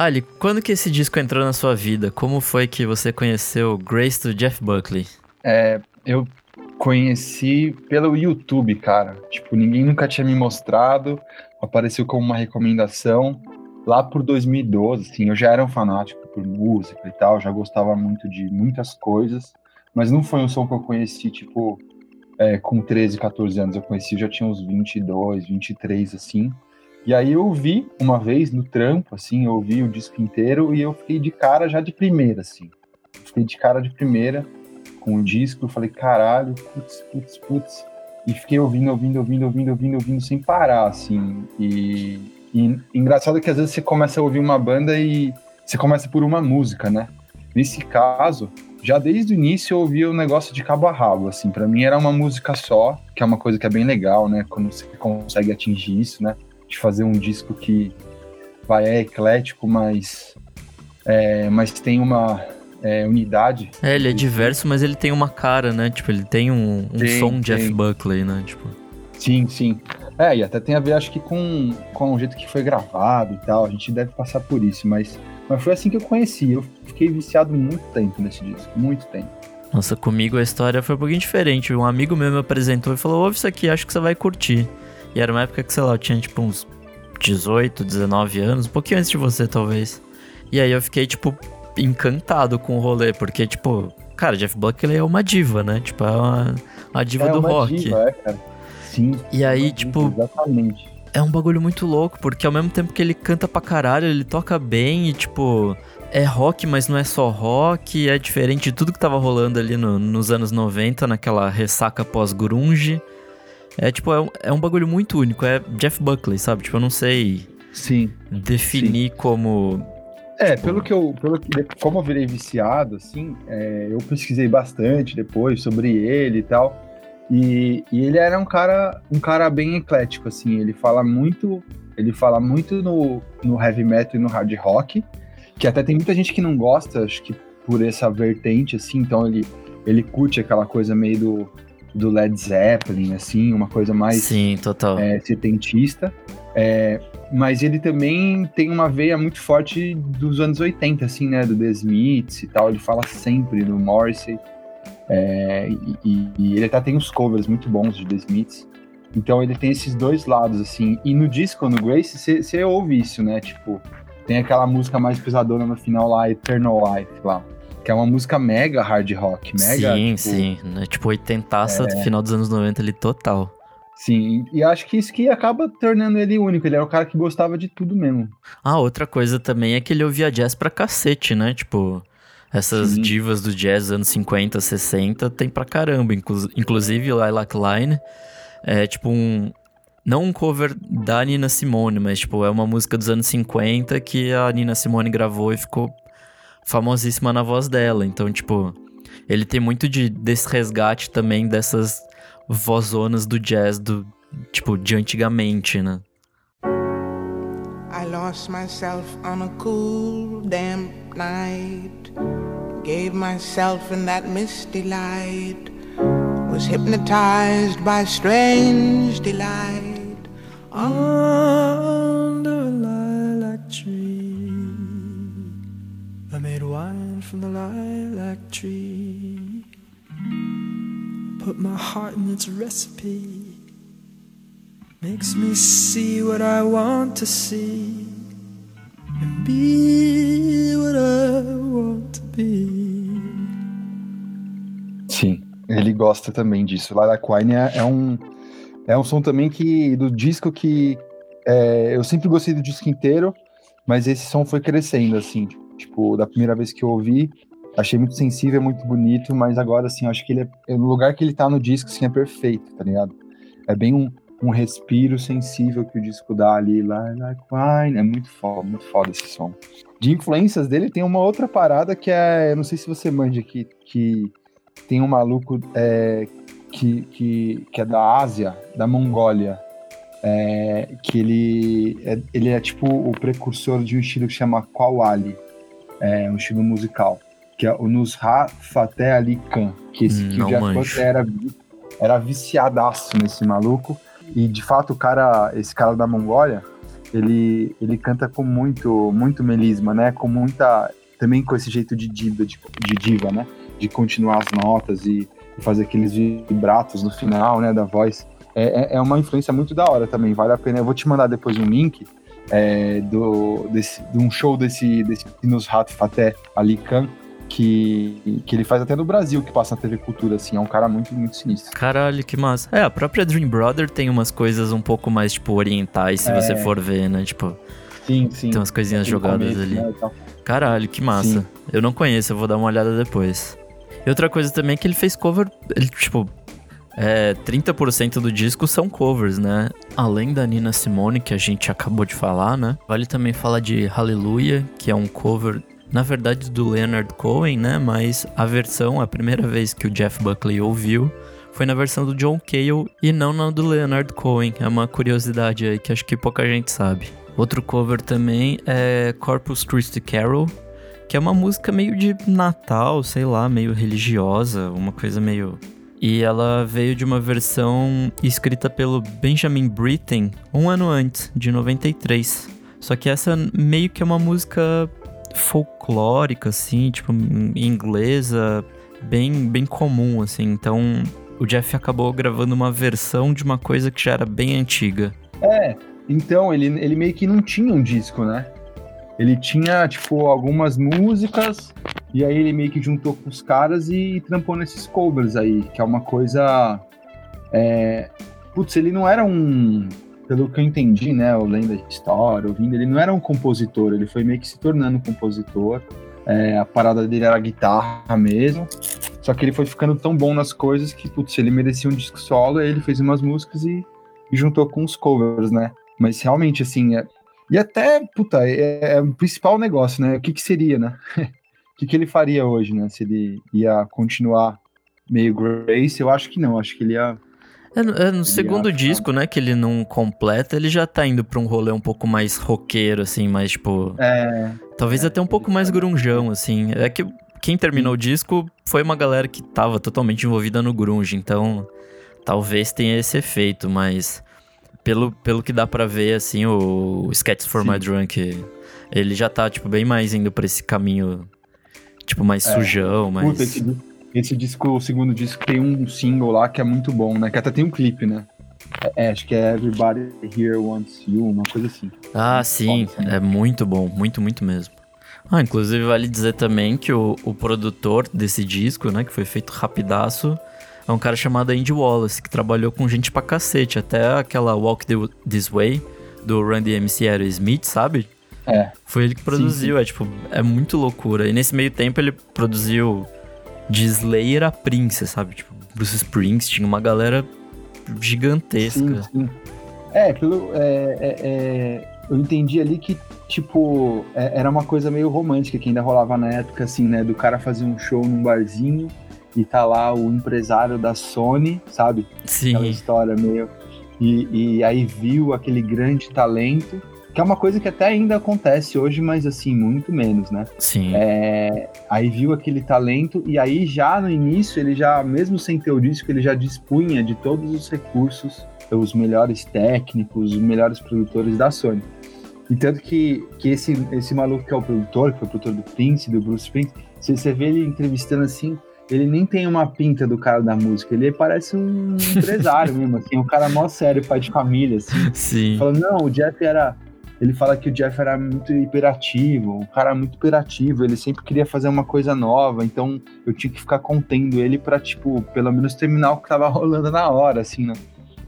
Ali, quando que esse disco entrou na sua vida? Como foi que você conheceu Grace do Jeff Buckley? É, eu conheci pelo YouTube, cara. Tipo, ninguém nunca tinha me mostrado, apareceu como uma recomendação. Lá por 2012, assim, eu já era um fanático por música e tal, já gostava muito de muitas coisas, mas não foi um som que eu conheci, tipo, é, com 13, 14 anos. Eu conheci, já tinha uns 22, 23, assim. E aí eu vi uma vez no trampo, assim, eu ouvi o disco inteiro e eu fiquei de cara já de primeira, assim. Fiquei de cara de primeira com o disco, eu falei, caralho, putz, putz, putz. E fiquei ouvindo, ouvindo, ouvindo, ouvindo, ouvindo, ouvindo sem parar, assim. E, e engraçado que às vezes você começa a ouvir uma banda e você começa por uma música, né? Nesse caso, já desde o início eu ouvia o negócio de cabo a rabo, assim. para mim era uma música só, que é uma coisa que é bem legal, né? Quando você consegue atingir isso, né? De fazer um disco que vai, é eclético, mas, é, mas tem uma é, unidade. É, ele é diverso, mas ele tem uma cara, né? Tipo, ele tem um, um tem, som tem. Jeff Buckley, né? Tipo. Sim, sim. É, e até tem a ver, acho que com, com o jeito que foi gravado e tal. A gente deve passar por isso, mas, mas foi assim que eu conheci. Eu fiquei viciado muito tempo nesse disco, muito tempo. Nossa, comigo a história foi um pouquinho diferente. Um amigo meu me apresentou e falou: ouve isso aqui, acho que você vai curtir. E era uma época que, sei lá, eu tinha tipo uns 18, 19 anos, um pouquinho antes de você, talvez. E aí eu fiquei, tipo, encantado com o rolê, porque, tipo, cara, Jeff Buckley é uma diva, né? Tipo, é uma, uma diva é do uma rock. Diva, é, cara. Sim. E aí, tipo. Exatamente. É um bagulho muito louco, porque ao mesmo tempo que ele canta pra caralho, ele toca bem e, tipo. É rock, mas não é só rock, é diferente de tudo que tava rolando ali no, nos anos 90, naquela ressaca pós-grunge. É tipo, é um, é um bagulho muito único, é Jeff Buckley, sabe? Tipo, eu não sei Sim. definir Sim. como é, pelo que eu. Pelo que, como eu virei viciado, assim, é, eu pesquisei bastante depois sobre ele e tal. E, e, ele era um cara, um cara bem eclético, assim. Ele fala muito. Ele fala muito no, no heavy metal e no hard rock. Que até tem muita gente que não gosta, acho que por essa vertente, assim, então ele, ele curte aquela coisa meio do, do Led Zeppelin, assim, uma coisa mais Sim, total. É, setentista. É, mas ele também tem uma veia muito forte dos anos 80, assim, né? Do The Smiths e tal. Ele fala sempre do Morrissey. É, e, e, ele até tem uns covers muito bons de The Smiths. Então ele tem esses dois lados, assim. E no disco, no Grace, você ouve isso, né? Tipo, tem aquela música mais pesadona no final lá, Eternal Life, lá. Que é uma música mega hard rock, mega. Sim, tipo, sim. Né? Tipo, 80 é... final dos anos 90 ali, total. Sim, e acho que isso que acaba tornando ele único. Ele era o cara que gostava de tudo mesmo. Ah, outra coisa também é que ele ouvia jazz pra cacete, né? Tipo, essas Sim. divas do jazz anos 50, 60 tem pra caramba. Inclu inclusive, Lilac Line é tipo um. Não um cover da Nina Simone, mas tipo, é uma música dos anos 50 que a Nina Simone gravou e ficou famosíssima na voz dela. Então, tipo, ele tem muito de, desse resgate também dessas vozonas do jazz do tipo de antigamente, né? I lost myself on a cool damp night. Gave myself in that misty light. Was hypnotized by strange delight. Under from the lilac tree. Put my heart in its recipe. Makes me see what I want to see. And be what I want to be. Sim, ele gosta também disso. Lilac Wine é, é um é um som também que do disco que é, eu sempre gostei do disco inteiro, mas esse som foi crescendo assim, tipo, da primeira vez que eu ouvi, Achei muito sensível, muito bonito, mas agora, assim, acho que ele é, no lugar que ele tá no disco, assim, é perfeito, tá ligado? É bem um, um respiro sensível que o disco dá ali, lá, like wine, é muito foda, muito foda esse som. De influências dele, tem uma outra parada que é, eu não sei se você manja, que, que tem um maluco é, que, que, que é da Ásia, da Mongólia, é, que ele é, ele é tipo o precursor de um estilo que chama Qawwali, é um estilo musical que é o Nusra Fateh Ali Khan, que, esse, que o Jeff Buckley era, era viciadaço nesse maluco. E de fato, o cara, esse cara da Mongólia, ele, ele canta com muito, muito melisma, né? Com muita. Também com esse jeito de diva, de, de diva, né? De continuar as notas e, e fazer aqueles vibratos no final, né? Da voz. É, é, é uma influência muito da hora também, vale a pena. Eu vou te mandar depois um link é, do, desse, de um show desse, desse Nos Rat Faté Ali Khan, que, que ele faz até no Brasil, que passa na TV Cultura, assim, é um cara muito, muito sinistro. Caralho, que massa. É, a própria Dream Brother tem umas coisas um pouco mais, tipo, orientais, se é... você for ver, né? Tipo. Sim, sim. Tem umas coisinhas jogadas começo, ali. Né, Caralho, que massa. Sim. Eu não conheço, eu vou dar uma olhada depois. E outra coisa também é que ele fez cover, ele, tipo, é, 30% do disco são covers, né? Além da Nina Simone, que a gente acabou de falar, né? Vale também falar de Hallelujah, que é um cover na verdade do Leonard Cohen, né? Mas a versão, a primeira vez que o Jeff Buckley ouviu, foi na versão do John Cale e não na do Leonard Cohen. É uma curiosidade aí que acho que pouca gente sabe. Outro cover também é Corpus Christi Carol, que é uma música meio de Natal, sei lá, meio religiosa, uma coisa meio. E ela veio de uma versão escrita pelo Benjamin Britten um ano antes, de 93. Só que essa meio que é uma música folclórica, assim, tipo, inglesa, bem, bem comum, assim. Então, o Jeff acabou gravando uma versão de uma coisa que já era bem antiga. É, então, ele, ele meio que não tinha um disco, né? Ele tinha, tipo, algumas músicas, e aí ele meio que juntou com os caras e trampou nesses covers aí, que é uma coisa. É... Putz, ele não era um pelo que eu entendi, né, eu lendo a história, ouvindo, ele não era um compositor, ele foi meio que se tornando compositor. É, a parada dele era a guitarra mesmo. Só que ele foi ficando tão bom nas coisas que, putz, ele merecia um disco solo, aí ele fez umas músicas e, e juntou com os covers, né? Mas realmente, assim, é, e até, puta, é, é, o principal negócio, né? O que que seria, né? o que que ele faria hoje, né? Se ele ia continuar meio Grace, eu acho que não, acho que ele ia é, no, é no segundo disco, né, que ele não completa, ele já tá indo pra um rolê um pouco mais roqueiro, assim, mais tipo. É. Talvez é, até um pouco mais grunjão, assim. É que quem terminou o disco foi uma galera que tava totalmente envolvida no grunge, então talvez tenha esse efeito, mas pelo, pelo que dá para ver, assim, o, o Sketches for Sim. My Drunk, ele já tá, tipo, bem mais indo pra esse caminho, tipo, mais é. sujão, mais... Puta, esse, esse disco, o segundo disco, tem um single lá que é muito bom, né? Que até tem um clipe, né? É, acho que é Everybody Here Wants You, uma coisa assim. Ah, sim. É muito bom. Muito, muito mesmo. Ah, inclusive vale dizer também que o, o produtor desse disco, né? Que foi feito rapidaço, é um cara chamado Andy Wallace, que trabalhou com gente pra cacete. Até aquela Walk This Way, do Randy MC Aerosmith, sabe? É. Foi ele que produziu. Sim, sim. É tipo, é muito loucura. E nesse meio tempo ele produziu de Slayer a Prince, sabe? Tipo, Bruce Springsteen, uma galera gigantesca. Sim, sim. É, pelo, é, é, é, eu entendi ali que, tipo, é, era uma coisa meio romântica que ainda rolava na época, assim, né? Do cara fazer um show num barzinho e tá lá o empresário da Sony, sabe? Sim. Aquela história meio. E, e aí viu aquele grande talento que é uma coisa que até ainda acontece hoje, mas assim, muito menos, né? Sim. É, aí viu aquele talento e aí já no início, ele já, mesmo sem ter o disco, ele já dispunha de todos os recursos, os melhores técnicos, os melhores produtores da Sony. E tanto que, que esse, esse maluco que é o produtor, que foi o produtor do Prince, do Bruce Springsteen, se você vê ele entrevistando assim, ele nem tem uma pinta do cara da música, ele parece um empresário mesmo, assim, um cara mó sério, pai de família, assim. Sim. Falando, não, o Jeff era ele fala que o Jeff era muito hiperativo, um cara muito hiperativo, ele sempre queria fazer uma coisa nova, então eu tinha que ficar contendo ele para tipo, pelo menos terminar o que tava rolando na hora, assim, né?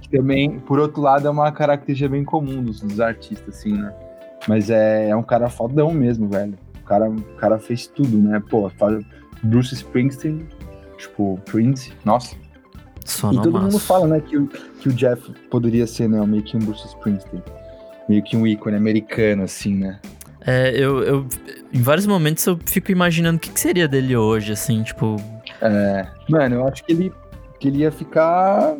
Que também, por outro lado, é uma característica bem comum dos, dos artistas, assim, né? Mas é, é um cara fodão mesmo, velho. O cara, o cara fez tudo, né? Pô, Bruce Springsteen, tipo, Prince, nossa. Só e todo mundo fala, né, que, que o Jeff poderia ser, né, meio que um Bruce Springsteen meio que um ícone americano, assim, né? É, eu, eu. Em vários momentos eu fico imaginando o que, que seria dele hoje, assim, tipo. É. Mano, eu acho que ele, que ele ia ficar.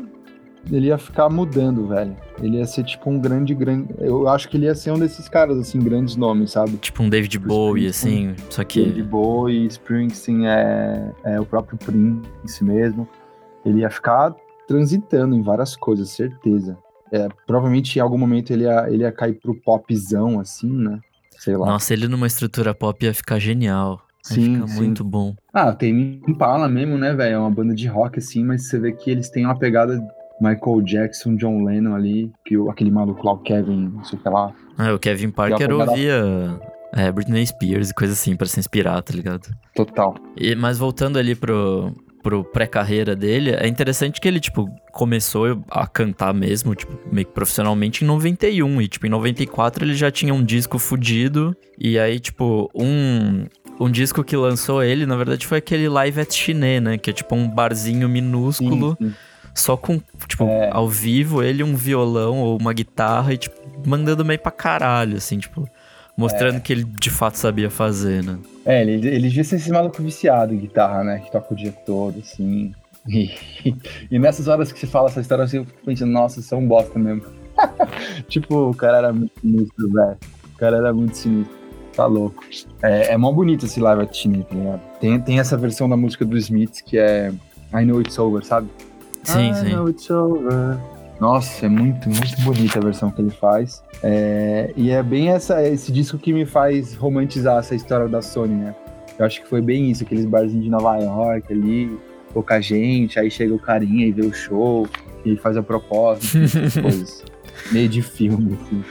Ele ia ficar mudando, velho. Ele ia ser tipo um grande, grande. Eu acho que ele ia ser um desses caras, assim, grandes nomes, sabe? Tipo um David Bowie, assim. Só que. David Bowie, Springsteen é, é o próprio Prince mesmo. Ele ia ficar transitando em várias coisas, certeza. É, provavelmente em algum momento ele ia, ele ia cair pro popzão, assim, né? Sei lá. Nossa, ele numa estrutura pop ia ficar genial. Ia Sim, ficar sim. muito bom. Ah, tem Impala mesmo, né, velho? É uma banda de rock, assim, mas você vê que eles têm uma pegada Michael Jackson, John Lennon ali, que o- aquele maluco lá, o Kevin, não sei o que lá. Ah, o Kevin Parker pegada- ouvia é, Britney Spears e coisa assim pra se inspirar, tá ligado? Total. E, mas voltando ali pro, pro pré-carreira dele, é interessante que ele, tipo, começou a cantar mesmo, tipo, meio que profissionalmente em 91. E, tipo, em 94 ele já tinha um disco fudido. E aí, tipo, um, um disco que lançou ele, na verdade, foi aquele Live at Chiné, né? Que é, tipo, um barzinho minúsculo, Sim, sim. só com, tipo, É. ao vivo, ele um violão ou uma guitarra e, tipo, mandando meio pra caralho, assim, tipo... Mostrando que ele de fato sabia fazer, né? É, ele, ele devia ser esse maluco viciado em guitarra, né? Que toca o dia todo, assim. E, e nessas horas que você fala essa história, assim, eu fico pensando, nossa, isso é um bosta mesmo. tipo, o cara era muito sinistro, velho. O cara era muito sinistro. Tá louco. É, é mó bonito esse live at Chine, tá ligado? Tem, tem essa versão da música do Smiths que é I Know It's Over, sabe? Sim, I sim. know it's over. Nossa, é muito, muito bonita a versão que ele faz. É, e é bem essa, esse disco que me faz romantizar essa história da Sony, né? Eu acho que foi bem isso, aqueles barzinhos de Nova York ali, pouca gente, aí chega o carinha e vê o show, e ele faz a proposta, coisas. Meio de filme, assim.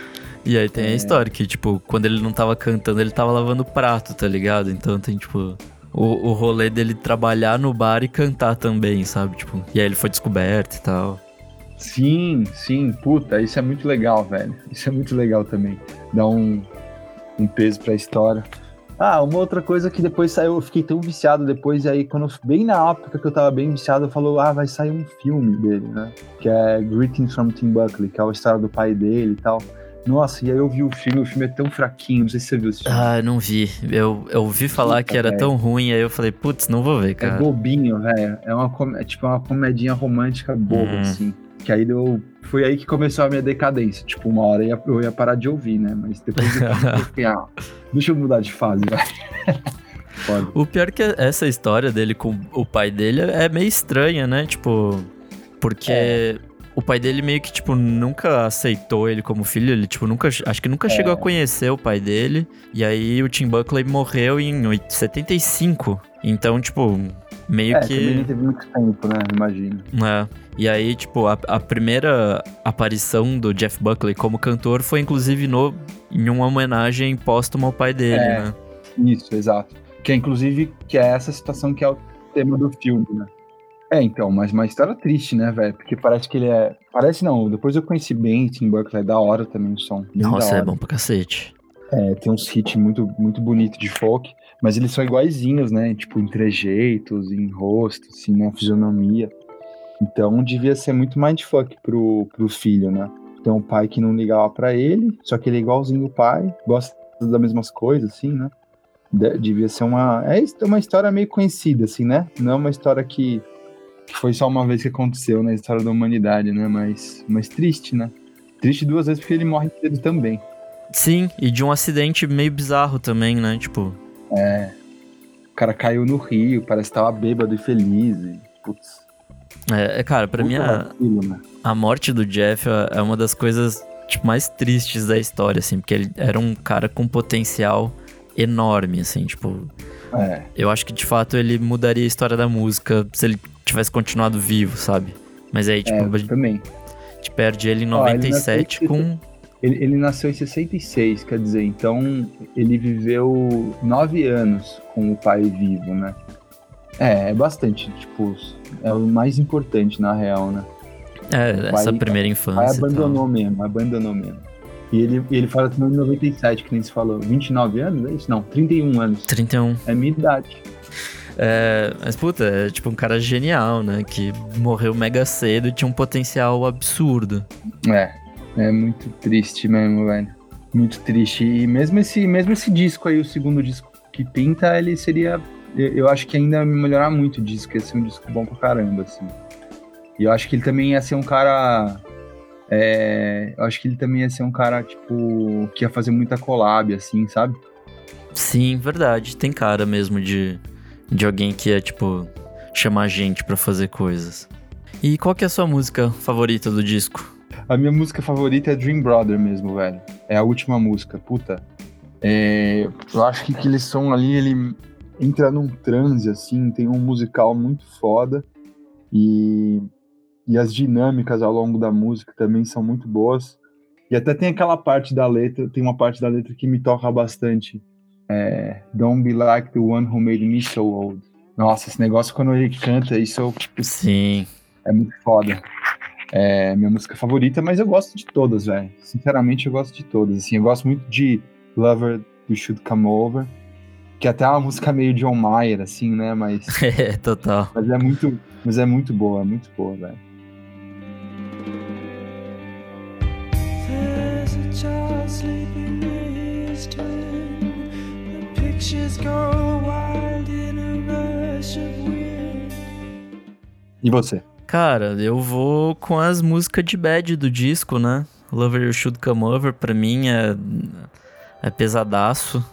E aí tem a É. história que, tipo, quando ele não tava cantando, ele tava lavando prato, tá ligado? Então tem, tipo, o, o rolê dele trabalhar no bar e cantar também, sabe? Tipo, e aí ele foi descoberto e tal. Sim, sim, puta, isso é muito legal, velho. Isso é muito legal também. Dá um, um peso pra história. Ah, uma outra coisa que depois saiu, eu fiquei tão viciado depois, e aí quando bem na época que eu tava bem viciado, falou, ah, vai sair um filme dele, né? Que é Greetings from Tim Buckley, que é a história do pai dele e tal. Nossa, e aí eu vi o filme, o filme é tão fraquinho, não sei se você viu esse filme. Ah, eu não vi. Eu, eu ouvi falar Puta, que era velho. tão ruim, aí eu falei, putz, não vou ver, É cara. bobinho, velho. É uma é tipo uma comedinha romântica boba, Hum. assim. Que aí deu. Foi aí que começou a minha decadência. Tipo, uma hora eu ia, eu ia parar de ouvir, né? Mas depois eu fiquei, ah, deixa eu mudar de fase. Foda. O pior é que essa história dele com o pai dele é meio estranha, né? Tipo, porque É. o pai dele meio que, tipo, nunca aceitou ele como filho. Ele, tipo, nunca. Acho que nunca É. chegou a conhecer o pai dele. E aí o Tim Buckley morreu em oit- 75. Então, tipo, meio É, que. não teve muito tempo, né? Imagino. É. E aí, tipo, a, a primeira aparição do Jeff Buckley como cantor foi, inclusive, no, em uma homenagem póstuma ao pai dele, É. né? Isso, exato. Que é inclusive que é essa situação que é o tema do filme, né? É, então, mas uma história triste, né, velho? Porque parece que ele é. Parece não, depois eu conheci bem Tim Buckley, é da hora também o som. Nossa, é bom pra cacete. É, tem uns hits muito, muito bonitos de folk, mas eles são iguaizinhos, né? Tipo, em trejeitos, em rosto, assim, na fisionomia. Então devia ser muito mindfuck pro, pro filho, né? Tem um pai que não ligava pra ele, só que ele é igualzinho o pai, gosta das mesmas coisas, assim, né? De- devia ser uma. É uma história meio conhecida, assim, né? Não é uma história que, que foi só uma vez que aconteceu na história da humanidade, né? Mas, mas triste, né? Triste duas vezes porque ele morre cedo também. Sim, e de um acidente meio bizarro também, né? Tipo, O cara caiu no rio, parece que tava bêbado e feliz. E, putz, é, é, cara, pra mim a, né? a morte do Jeff é é uma das coisas tipo, mais tristes da história, assim, porque ele era um cara com potencial enorme, assim, tipo, É, eu acho que de fato ele mudaria a história da música se ele tivesse continuado vivo, sabe? Mas aí, tipo, é, também. gente perde ele em Ó, ele 97 nasceu em com. Ele, ele nasceu em 66, quer dizer, então ele viveu nove anos com o pai vivo, né? É, é bastante, tipo, é o mais importante na real, né? É, pai- essa primeira pai infância. e tal. abandonou mesmo, abandonou mesmo. E ele, ele fala também em 97, que nem se falou. 29 anos, é isso? Não, 31 anos. 31. É minha idade. É, mas, puta, é tipo um cara genial, né? Que morreu mega cedo e tinha um potencial absurdo. É, é muito triste mesmo, velho. Muito triste. E mesmo esse, mesmo esse disco aí, o segundo disco que pinta, ele seria. Eu, acho que ainda ia melhorar muito o disco, ia ser um disco bom pra caramba, assim. E eu acho que ele também ia ser um cara. é, eu acho que ele também ia ser um cara, tipo, que ia fazer muita collab, assim, sabe? Sim, verdade. Tem cara mesmo de, de alguém que é, tipo, chamar gente pra fazer coisas. E qual que é a sua música favorita do disco? A minha música favorita é Dream Brother mesmo, velho. É a última música, puta. É, eu acho que aquele som ali, ele entra num transe, assim, tem um musical muito foda. E, e as dinâmicas ao longo da música também são muito boas. E até tem aquela parte da letra, tem uma parte da letra que me toca bastante. É, Don't be like the one who made me so old. Nossa, esse negócio quando ele canta, isso tipo, Sim. é muito foda. É minha música favorita, mas eu gosto de todas, velho. Sinceramente, eu gosto de todas. Assim, eu gosto muito de Lover You Should Come Over, que até é uma música meio John Mayer, assim, né? Mas, É, total. mas é muito, mas é muito boa, muito boa, velho. E você? Cara, eu vou com as músicas de bad do disco, né? Lover You Should Come Over, pra mim é, é pesadaço.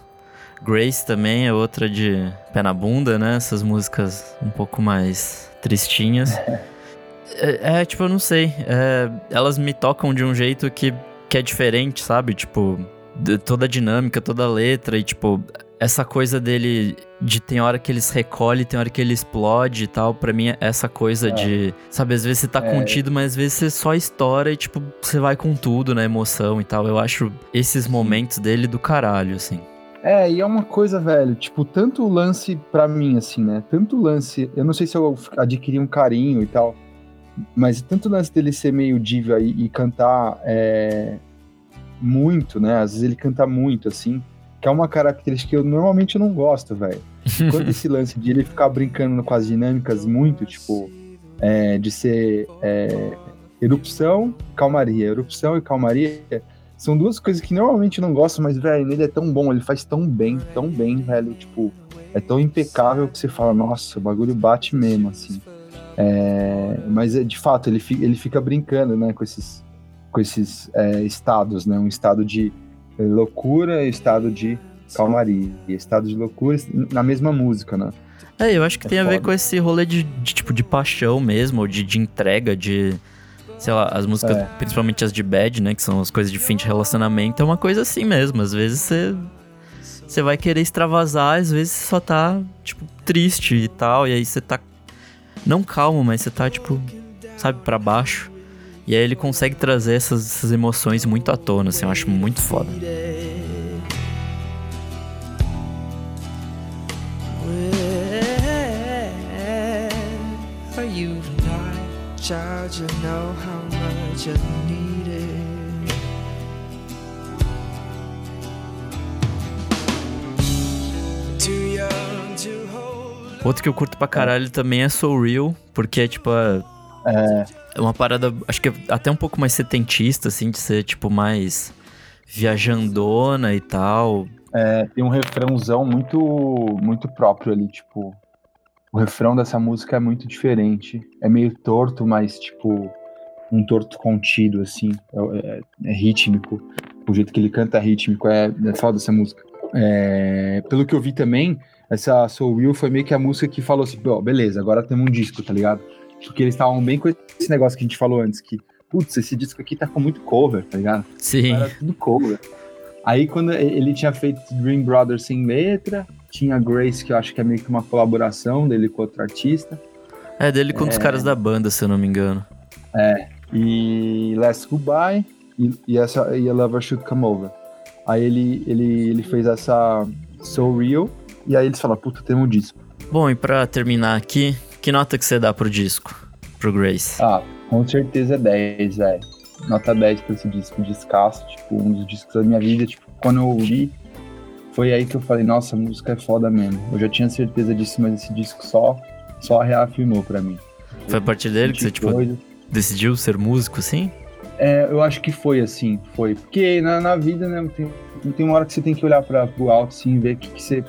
Grace também é outra de pé na bunda, né? Essas músicas um pouco mais tristinhas. É, é, tipo, eu não sei. é, elas me tocam de um jeito que, que é diferente, sabe? Tipo, toda a dinâmica, toda a letra e, tipo, essa coisa dele de tem hora que eles recolhe, tem hora que ele explode e tal. Pra mim, é essa coisa É. de, sabe, às vezes você tá É. contido, mas às vezes você só estoura e, tipo, você vai com tudo na emoção e tal. Eu acho esses momentos dele do caralho, assim. É, e é uma coisa, velho, tipo, tanto o lance pra mim, assim, né? Tanto o lance, eu não sei se eu adquiri um carinho e tal, mas tanto o lance dele ser meio diva e, e cantar é, muito, né? Às vezes ele canta muito, assim, que é uma característica que eu normalmente não gosto, velho. Quando esse lance de ele ficar brincando com as dinâmicas muito, tipo, é, de ser é, erupção, calmaria, erupção e calmaria, são duas coisas que normalmente não gosto, mas, velho, ele é tão bom, ele faz tão bem, tão bem, velho, tipo, é tão impecável que você fala, nossa, o bagulho bate mesmo, assim. É, mas, é, de fato, ele fica, ele fica brincando, né, com esses, com esses é, estados, né, um estado de eh, loucura e estado de calmaria, e estado de loucura na mesma música, né. É, eu acho que É tem a ver foda. com esse rolê de, de, tipo, de paixão mesmo, de, de entrega, de... Sei lá, as músicas, É. principalmente as de bad, né, que são as coisas de fim de relacionamento, é uma coisa assim mesmo. Às vezes você... Você vai querer extravasar, às vezes você só tá, tipo, triste e tal, e aí você tá... Não calmo, mas você tá, tipo, sabe, pra baixo. E aí ele consegue trazer essas, essas emoções muito à tona, assim, eu acho muito foda. Know how much I need it. Too young to hold. Outro que eu curto pra caralho também é Soul Real, porque é tipo a- É, é uma parada, acho que é até um pouco mais setentista, assim, de ser tipo mais viajandona e tal. é, tem um refrãozão muito, muito próprio ali, tipo. O refrão dessa música é muito diferente. É meio torto, mas, tipo, um torto contido, assim. É, é- é rítmico. O jeito que ele canta é rítmico. É, é foda essa música. É, pelo que eu vi também, essa Soul Will foi meio que a música que falou assim: ó, beleza, agora temos um disco, tá ligado? Porque eles estavam bem com esse negócio que a gente falou antes, que, putz, esse disco aqui tá com muito cover, tá ligado? Sim. Era tudo cover. Aí quando ele tinha feito Dream Brothers sem letra, tinha Grace, que eu acho que é meio que uma colaboração dele com outro artista, É dele com um dos É. caras da banda, se eu não me engano. e Last Goodbye, e, e essa e A Lover Should Come Over. Aí ele, ele, ele fez essa So Real, e aí eles falaram, puta, temos um disco. Bom, e pra terminar aqui, que nota que você dá pro disco? Pro Grace? Ah, com certeza 10, velho. Nota 10 pra esse disco, descasso, tipo, um dos discos da minha vida, tipo, quando eu ouvi, foi aí que eu falei, nossa, a música é foda mesmo. Eu já tinha certeza disso, mas esse disco só, só reafirmou pra mim. Foi a partir dele que você, tipo, Coisa. decidiu ser músico, assim? É, eu acho que foi assim, foi. Porque na, na vida, né, tem, tem uma hora que você tem que olhar pra, pro alto, assim, e ver que, que você,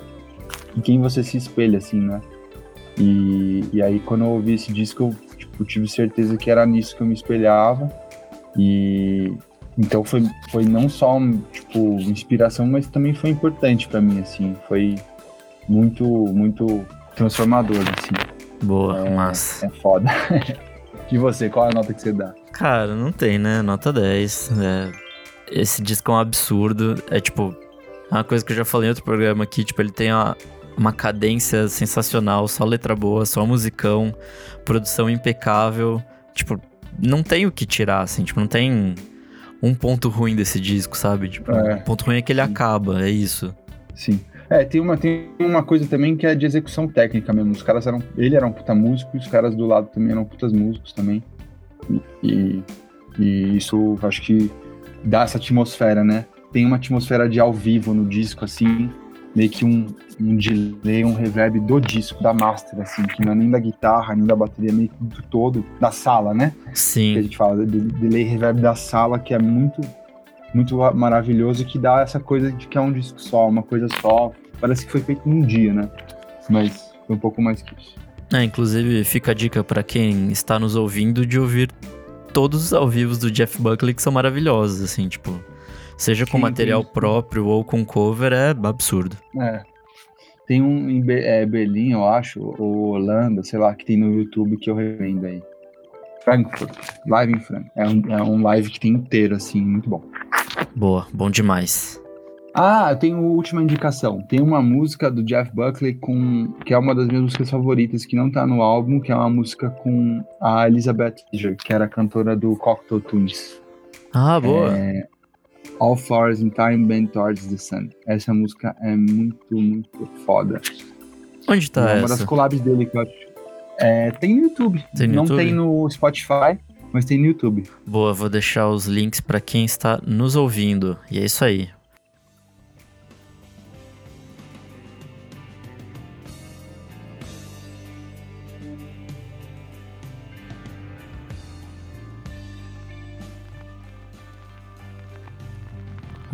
em quem você se espelha, assim, né? E, e aí, quando eu ouvi esse disco, eu tipo, tive certeza que era nisso que eu me espelhava. E então foi, foi não só, tipo, inspiração, mas também foi importante pra mim, assim. Foi muito, muito transformador, assim. Boa, É, massa. É foda. e você, qual é a nota que você dá? Cara, não tem, né? Nota 10. É, esse disco é um absurdo. É tipo, uma coisa que eu já falei em outro programa aqui, tipo, ele tem uma, uma cadência sensacional, só letra boa, só musicão, produção impecável. Tipo, não tem o que tirar, assim, tipo, não tem um ponto ruim desse disco, sabe? Tipo, É. o ponto ruim é que ele acaba, é isso. Sim. É, tem uma, tem uma coisa também que é de execução técnica mesmo. Os caras eram. Ele era um puta músico e os caras do lado também eram putas músicos também. E, e isso acho que dá essa atmosfera, né? Tem uma atmosfera de ao vivo no disco, assim, meio que um, um delay, um reverb do disco, da master, assim, que não é nem da guitarra, nem da bateria, meio que do todo, da sala, né? que a Sim. gente fala, do delay reverb da sala, que é muito, muito maravilhoso, que dá essa coisa de que é um disco só, uma coisa só. Parece que foi feito num dia, né? Mas foi um pouco mais que isso. É, inclusive, fica a dica pra quem está nos ouvindo de ouvir todos os ao vivos do Jeff Buckley que são maravilhosos, assim, tipo, seja com Sim, material tem- próprio ou com cover, é absurdo. É. Tem um em é, Berlim, eu acho, ou Holanda, sei lá, que tem no YouTube que eu revendo aí. Frankfurt, live em Frankfurt. É um, é um live que tem inteiro, assim, muito bom. Boa, bom demais. Ah, eu tenho última indicação. Tem uma música do Jeff Buckley com que é uma das minhas músicas favoritas, que não tá no álbum, que é uma música com a Elizabeth Taylor, que era a cantora do Cocktail Twins. Ah, boa. É, All Flowers in Time Bend Towards the Sun. Essa música é muito, muito foda. Onde tá é uma das essa? collabs dele que eu acho. É, tem no YouTube. Tem no não YouTube? tem no Spotify, mas tem no YouTube. Boa, vou deixar os links pra quem está nos ouvindo. E é isso aí.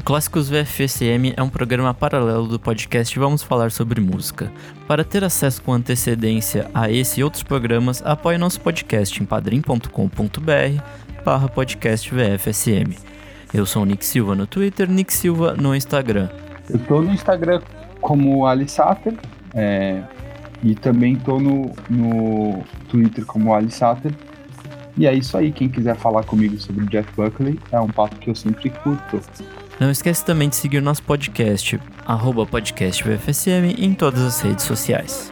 Clássicos VFSM é um programa paralelo do podcast Vamos Falar sobre Música. Para ter acesso com antecedência a esse e outros programas, apoie nosso podcast em padrim.com.br barra podcast VFSM. Eu sou o Nick Silva no Twitter, Nick Silva no Instagram. Eu tô no Instagram como Ali Sater, é, e também tô no, no Twitter como Ali Sater. E é isso aí, quem quiser falar comigo sobre Jeff Buckley, é um papo que eu sempre curto. Não esquece também de seguir nosso podcast, arroba podcast em todas as redes sociais.